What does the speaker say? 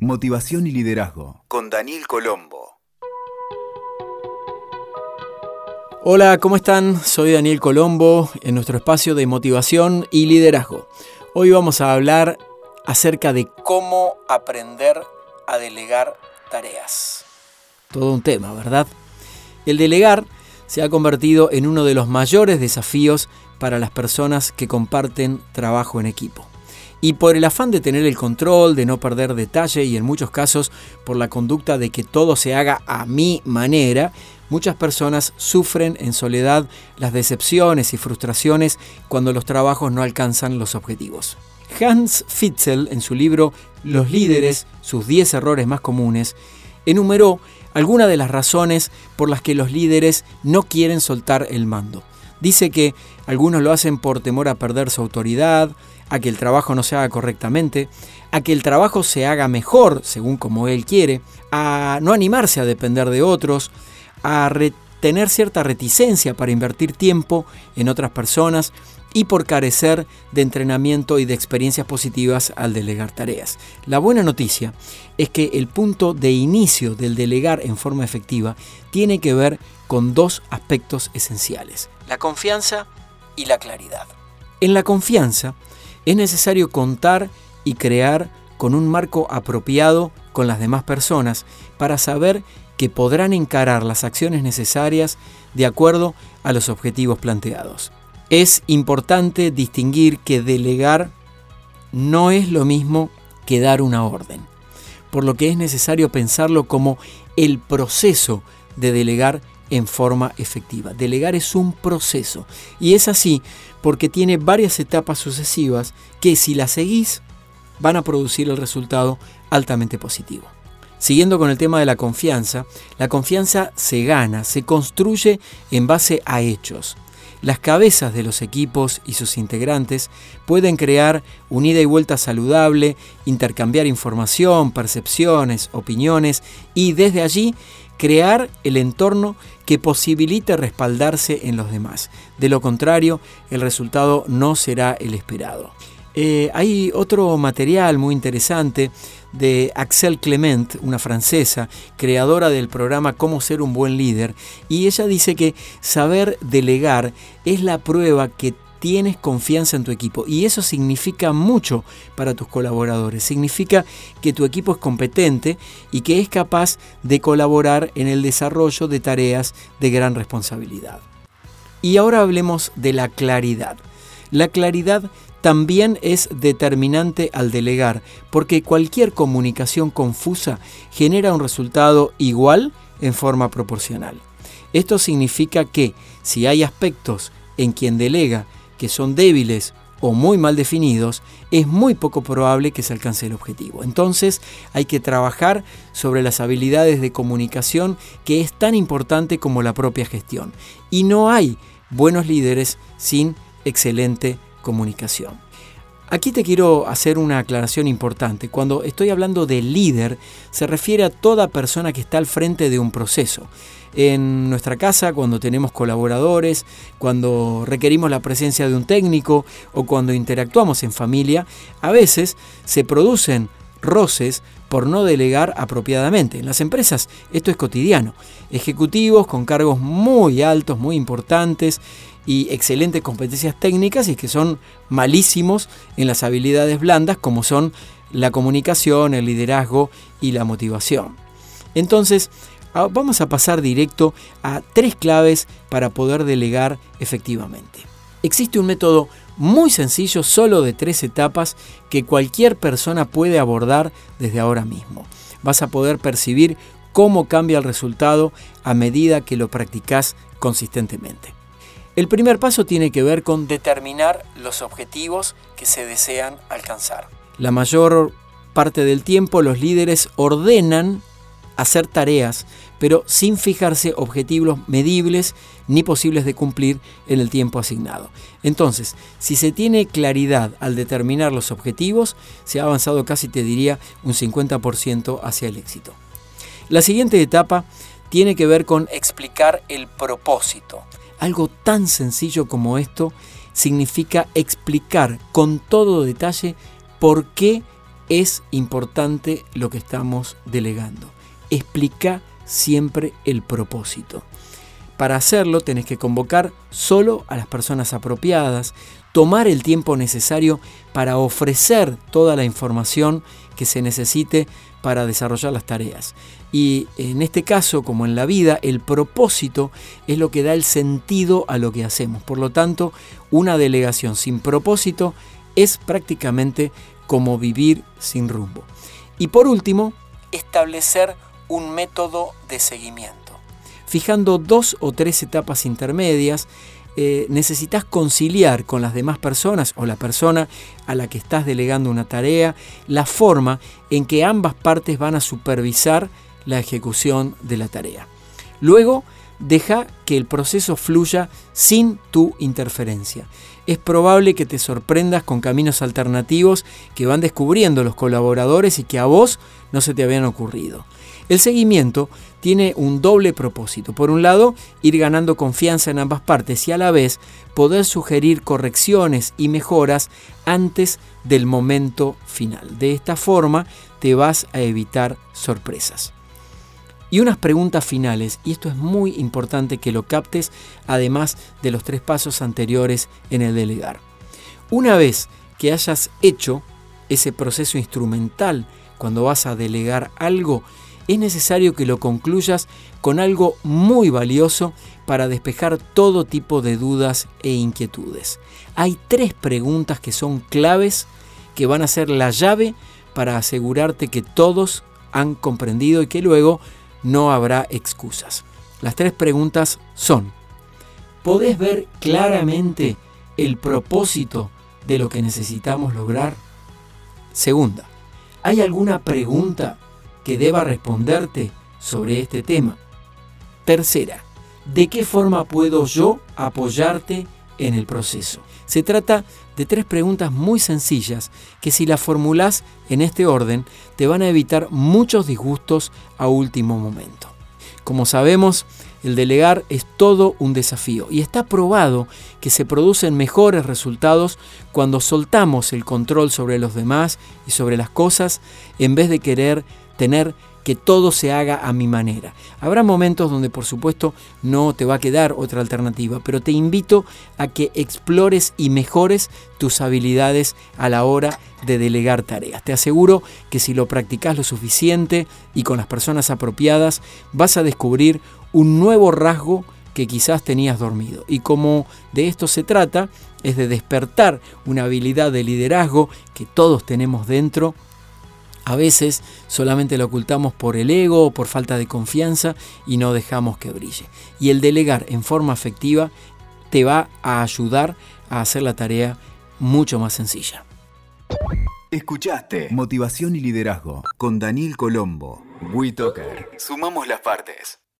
Motivación y liderazgo con Daniel Colombo. Hola, ¿cómo están? Soy Daniel Colombo en nuestro espacio de motivación y liderazgo. Hoy vamos a hablar acerca de cómo aprender a delegar tareas. Todo un tema, ¿verdad? El delegar se ha convertido en uno de los mayores desafíos para las personas que comparten trabajo en equipo. Y por el afán de tener el control, de no perder detalle y en muchos casos por la conducta de que todo se haga a mi manera, muchas personas sufren en soledad las decepciones y frustraciones cuando los trabajos no alcanzan los objetivos. Hans Fitzel, en su libro Los líderes, sus 10 errores más comunes, enumeró algunas de las razones por las que los líderes no quieren soltar el mando. Dice que algunos lo hacen por temor a perder su autoridad, a que el trabajo no se haga correctamente, a que el trabajo se haga mejor según como él quiere, a no animarse a depender de otros, a tener cierta reticencia para invertir tiempo en otras personas y por carecer de entrenamiento y de experiencias positivas al delegar tareas. La buena noticia es que el punto de inicio del delegar en forma efectiva tiene que ver con dos aspectos esenciales, la confianza y la claridad. En la confianza es necesario contar y crear con un marco apropiado con las demás personas para saber que podrán encarar las acciones necesarias de acuerdo a los objetivos planteados. Es importante distinguir que delegar no es lo mismo que dar una orden, por lo que es necesario pensarlo como el proceso de delegar en forma efectiva. Delegar es un proceso y es así porque tiene varias etapas sucesivas que si las seguís van a producir el resultado altamente positivo. Siguiendo con el tema de la confianza, la confianza se gana, se construye en base a hechos. Las cabezas de los equipos y sus integrantes pueden crear un ida y vuelta saludable, intercambiar información, percepciones, opiniones y desde allí crear el entorno que posibilite respaldarse en los demás. De lo contrario, el resultado no será el esperado. Eh, hay otro material muy interesante de Axel Clement, una francesa, creadora del programa Cómo ser un buen líder, y ella dice que saber delegar es la prueba que tienes confianza en tu equipo y eso significa mucho para tus colaboradores. Significa que tu equipo es competente y que es capaz de colaborar en el desarrollo de tareas de gran responsabilidad. Y ahora hablemos de la claridad. La claridad también es determinante al delegar, porque cualquier comunicación confusa genera un resultado igual en forma proporcional. Esto significa que si hay aspectos en quien delega que son débiles o muy mal definidos, es muy poco probable que se alcance el objetivo. Entonces hay que trabajar sobre las habilidades de comunicación que es tan importante como la propia gestión. Y no hay buenos líderes sin excelente comunicación. Aquí te quiero hacer una aclaración importante. Cuando estoy hablando de líder, se refiere a toda persona que está al frente de un proceso. En nuestra casa, cuando tenemos colaboradores, cuando requerimos la presencia de un técnico o cuando interactuamos en familia, a veces se producen roces por no delegar apropiadamente. En las empresas esto es cotidiano. Ejecutivos con cargos muy altos, muy importantes y excelentes competencias técnicas y que son malísimos en las habilidades blandas como son la comunicación, el liderazgo y la motivación. Entonces, vamos a pasar directo a tres claves para poder delegar efectivamente. Existe un método muy sencillo, solo de tres etapas, que cualquier persona puede abordar desde ahora mismo. Vas a poder percibir cómo cambia el resultado a medida que lo practicas consistentemente. El primer paso tiene que ver con determinar los objetivos que se desean alcanzar. La mayor parte del tiempo los líderes ordenan hacer tareas, pero sin fijarse objetivos medibles ni posibles de cumplir en el tiempo asignado. Entonces, si se tiene claridad al determinar los objetivos, se ha avanzado casi, te diría, un 50% hacia el éxito. La siguiente etapa tiene que ver con explicar el propósito. Algo tan sencillo como esto significa explicar con todo detalle por qué es importante lo que estamos delegando. Explica siempre el propósito. Para hacerlo tenés que convocar solo a las personas apropiadas, tomar el tiempo necesario para ofrecer toda la información que se necesite para desarrollar las tareas. Y en este caso, como en la vida, el propósito es lo que da el sentido a lo que hacemos. Por lo tanto, una delegación sin propósito es prácticamente como vivir sin rumbo. Y por último, establecer un método de seguimiento. Fijando dos o tres etapas intermedias, eh, necesitas conciliar con las demás personas o la persona a la que estás delegando una tarea la forma en que ambas partes van a supervisar la ejecución de la tarea. Luego, deja que el proceso fluya sin tu interferencia. Es probable que te sorprendas con caminos alternativos que van descubriendo los colaboradores y que a vos no se te habían ocurrido. El seguimiento tiene un doble propósito. Por un lado, ir ganando confianza en ambas partes y a la vez poder sugerir correcciones y mejoras antes del momento final. De esta forma te vas a evitar sorpresas. Y unas preguntas finales, y esto es muy importante que lo captes, además de los tres pasos anteriores en el delegar. Una vez que hayas hecho ese proceso instrumental cuando vas a delegar algo, es necesario que lo concluyas con algo muy valioso para despejar todo tipo de dudas e inquietudes. Hay tres preguntas que son claves que van a ser la llave para asegurarte que todos han comprendido y que luego no habrá excusas. Las tres preguntas son, ¿podés ver claramente el propósito de lo que necesitamos lograr? Segunda, ¿hay alguna pregunta que deba responderte sobre este tema? Tercera, ¿de qué forma puedo yo apoyarte en el proceso? Se trata de tres preguntas muy sencillas que si las formulas en este orden te van a evitar muchos disgustos a último momento. Como sabemos, el delegar es todo un desafío y está probado que se producen mejores resultados cuando soltamos el control sobre los demás y sobre las cosas en vez de querer tener que todo se haga a mi manera. Habrá momentos donde por supuesto no te va a quedar otra alternativa, pero te invito a que explores y mejores tus habilidades a la hora de delegar tareas. Te aseguro que si lo practicas lo suficiente y con las personas apropiadas, vas a descubrir un nuevo rasgo que quizás tenías dormido. Y como de esto se trata, es de despertar una habilidad de liderazgo que todos tenemos dentro a veces solamente lo ocultamos por el ego o por falta de confianza y no dejamos que brille. Y el delegar en forma efectiva te va a ayudar a hacer la tarea mucho más sencilla. Escuchaste Motivación y Liderazgo con Daniel Colombo. WeToker. Sumamos las partes.